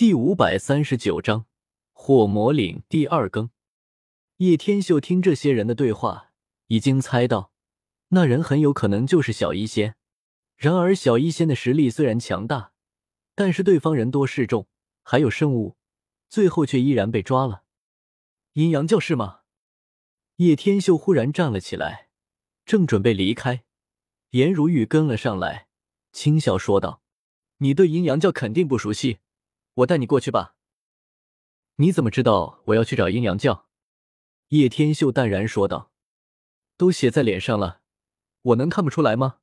第五百三十九章火魔岭第二更。叶天秀听这些人的对话，已经猜到那人很有可能就是小医仙。然而，小医仙的实力虽然强大，但是对方人多势众，还有圣物，最后却依然被抓了。阴阳教是吗？叶天秀忽然站了起来，正准备离开，颜如玉跟了上来，轻笑说道：“你对阴阳教肯定不熟悉。”我带你过去吧。你怎么知道我要去找阴阳教？叶天秀淡然说道：“都写在脸上了，我能看不出来吗？”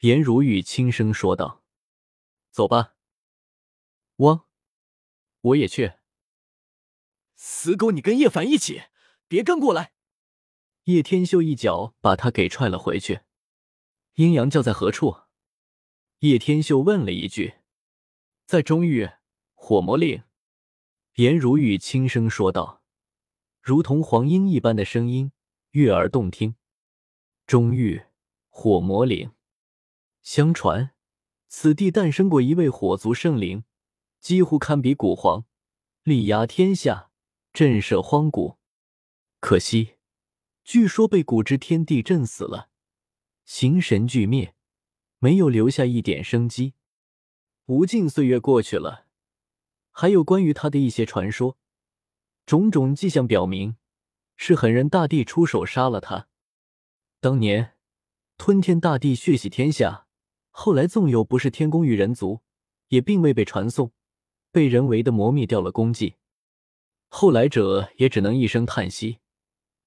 颜如玉轻声说道：“走吧。”汪，我也去。死狗，你跟叶凡一起，别跟过来！叶天秀一脚把他给踹了回去。阴阳教在何处？叶天秀问了一句：“在中域。”火魔令，颜如玉轻声说道，如同黄莺一般的声音，悦耳动听。中域火魔岭，相传此地诞生过一位火族圣灵，几乎堪比古皇，力压天下，震慑荒古。可惜，据说被古之天地震死了，形神俱灭，没有留下一点生机。无尽岁月过去了。还有关于他的一些传说，种种迹象表明是狠人大帝出手杀了他。当年吞天大帝血洗天下，后来纵有不是天宫与人族，也并未被传颂，被人为的磨灭掉了功绩。后来者也只能一声叹息，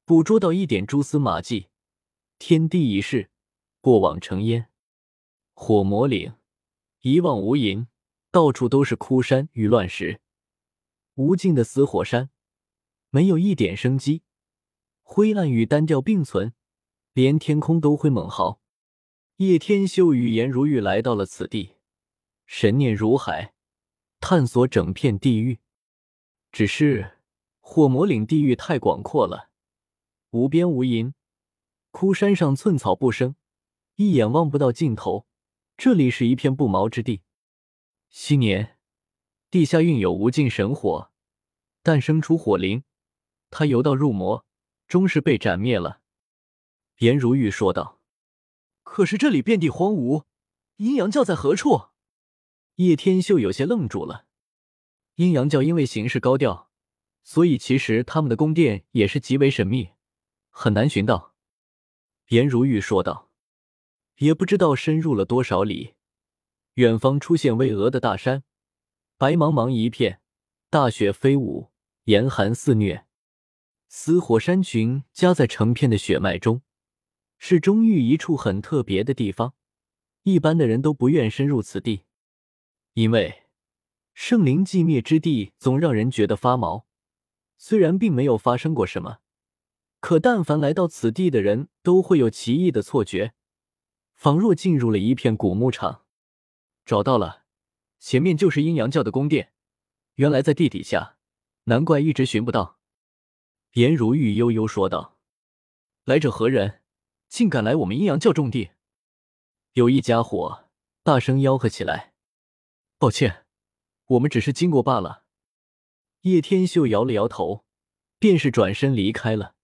捕捉到一点蛛丝马迹。天地已逝，过往成烟。火魔岭一望无垠。到处都是枯山与乱石，无尽的死火山，没有一点生机，灰暗与单调并存，连天空都灰猛嚎。叶天秀与颜如玉来到了此地，神念如海，探索整片地域。只是火魔岭地域太广阔了，无边无垠，枯山上寸草不生，一眼望不到尽头。这里是一片不毛之地。昔年，地下蕴有无尽神火，诞生出火灵。他游道入魔，终是被斩灭了。颜如玉说道：“可是这里遍地荒芜，阴阳教在何处？”叶天秀有些愣住了。阴阳教因为行事高调，所以其实他们的宫殿也是极为神秘，很难寻到。颜如玉说道：“也不知道深入了多少里。”远方出现巍峨的大山，白茫茫一片，大雪飞舞，严寒肆虐。死火山群夹在成片的血脉中，是中域一处很特别的地方。一般的人都不愿深入此地，因为圣灵寂灭之地总让人觉得发毛。虽然并没有发生过什么，可但凡来到此地的人都会有奇异的错觉，仿若进入了一片古牧场。找到了，前面就是阴阳教的宫殿，原来在地底下，难怪一直寻不到。颜如玉悠悠说道：“来者何人？竟敢来我们阴阳教重地？”有一家伙大声吆喝起来：“抱歉，我们只是经过罢了。”叶天秀摇了摇头，便是转身离开了。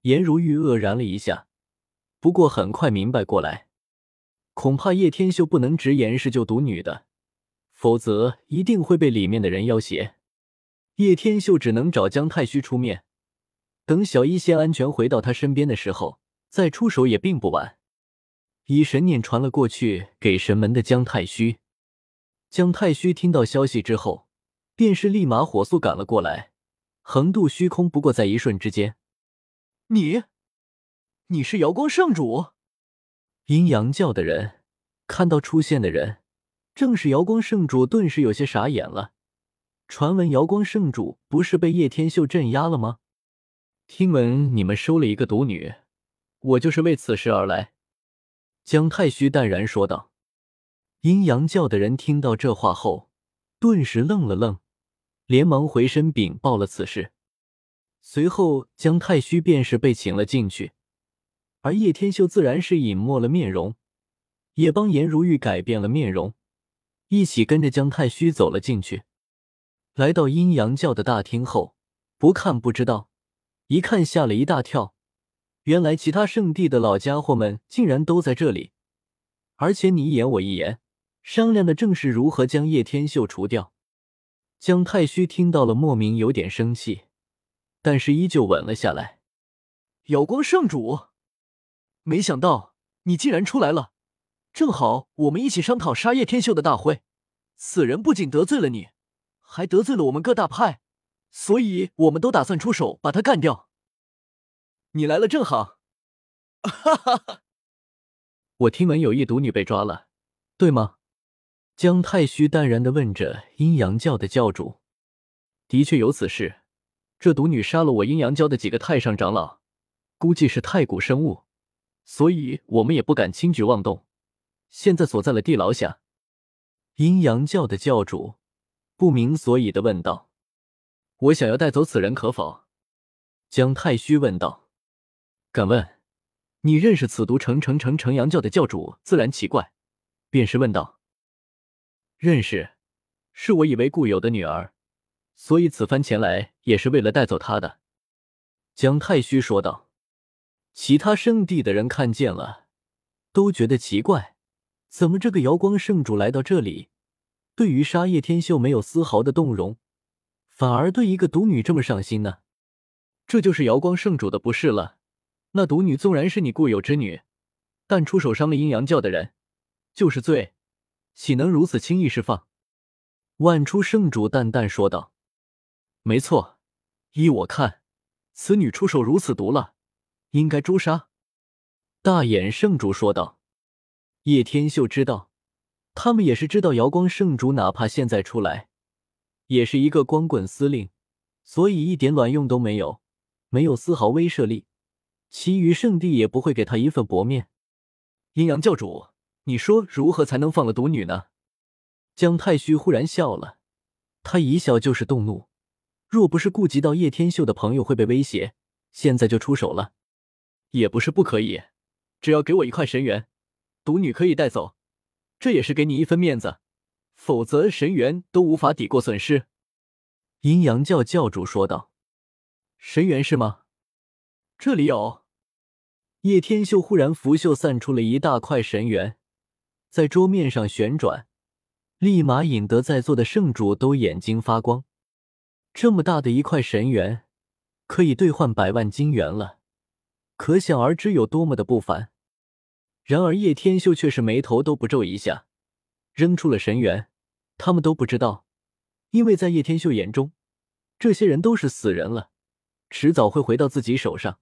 颜如玉愕然了一下，不过很快明白过来。恐怕叶天秀不能直言是救毒女的，否则一定会被里面的人要挟。叶天秀只能找姜太虚出面，等小医仙安全回到他身边的时候再出手也并不晚。以神念传了过去给神门的姜太虚，姜太虚听到消息之后，便是立马火速赶了过来，横渡虚空。不过在一瞬之间，你，你是瑶光圣主。阴阳教的人看到出现的人，正是瑶光圣主，顿时有些傻眼了。传闻瑶光圣主不是被叶天秀镇压了吗？听闻你们收了一个独女，我就是为此事而来。”姜太虚淡然说道。阴阳教的人听到这话后，顿时愣了愣，连忙回身禀报了此事。随后，姜太虚便是被请了进去。而叶天秀自然是隐没了面容，也帮颜如玉改变了面容，一起跟着姜太虚走了进去。来到阴阳教的大厅后，不看不知道，一看吓了一大跳。原来其他圣地的老家伙们竟然都在这里，而且你一言我一言，商量的正是如何将叶天秀除掉。姜太虚听到了，莫名有点生气，但是依旧稳了下来。有光圣主，没想到你竟然出来了，正好我们一起商讨杀叶天秀的大会。此人不仅得罪了你，还得罪了我们各大派，所以我们都打算出手把他干掉。你来了正好，哈哈哈！我听闻有一毒女被抓了，对吗？姜太虚淡然的问着阴阳教的教主。的确有此事，这毒女杀了我阴阳教的几个太上长老，估计是太古生物，所以我们也不敢轻举妄动，现在锁在了地牢下。阴阳教的教主不明所以的问道：“我想要带走此人，可否？”姜太虚问道。敢问，你认识此毒成成成成阳教的教主？自然奇怪，便是问道：“认识，是我以为故友的女儿，所以此番前来也是为了带走她的。”姜太虚说道。其他圣地的人看见了，都觉得奇怪，怎么这个瑶光圣主来到这里，对于杀叶天秀没有丝毫的动容，反而对一个毒女这么上心呢？这就是瑶光圣主的不是了。那毒女纵然是你固有之女，但出手伤了阴阳教的人，就是罪，岂能如此轻易释放？万初圣主淡淡说道：“没错，依我看，此女出手如此毒辣，应该诛杀。”大眼圣主说道。叶天秀知道，他们也是知道瑶光圣主，哪怕现在出来，也是一个光棍司令，所以一点卵用都没有，没有丝毫威慑力。其余圣地也不会给他一份薄面。阴阳教主，你说如何才能放了毒女呢？姜太虚忽然笑了，他一笑就是动怒。若不是顾及到叶天秀的朋友会被威胁，现在就出手了，也不是不可以。只要给我一块神元，毒女可以带走，这也是给你一分面子。否则神元都无法抵过损失。阴阳教教主说道：“神元是吗？这里有。”叶天秀忽然拂袖散出了一大块神元，在桌面上旋转，立马引得在座的圣主都眼睛发光。这么大的一块神元，可以兑换百万金元了，可想而知有多么的不凡。然而叶天秀却是眉头都不皱一下，扔出了神元。他们都不知道，因为在叶天秀眼中，这些人都是死人了，迟早会回到自己手上。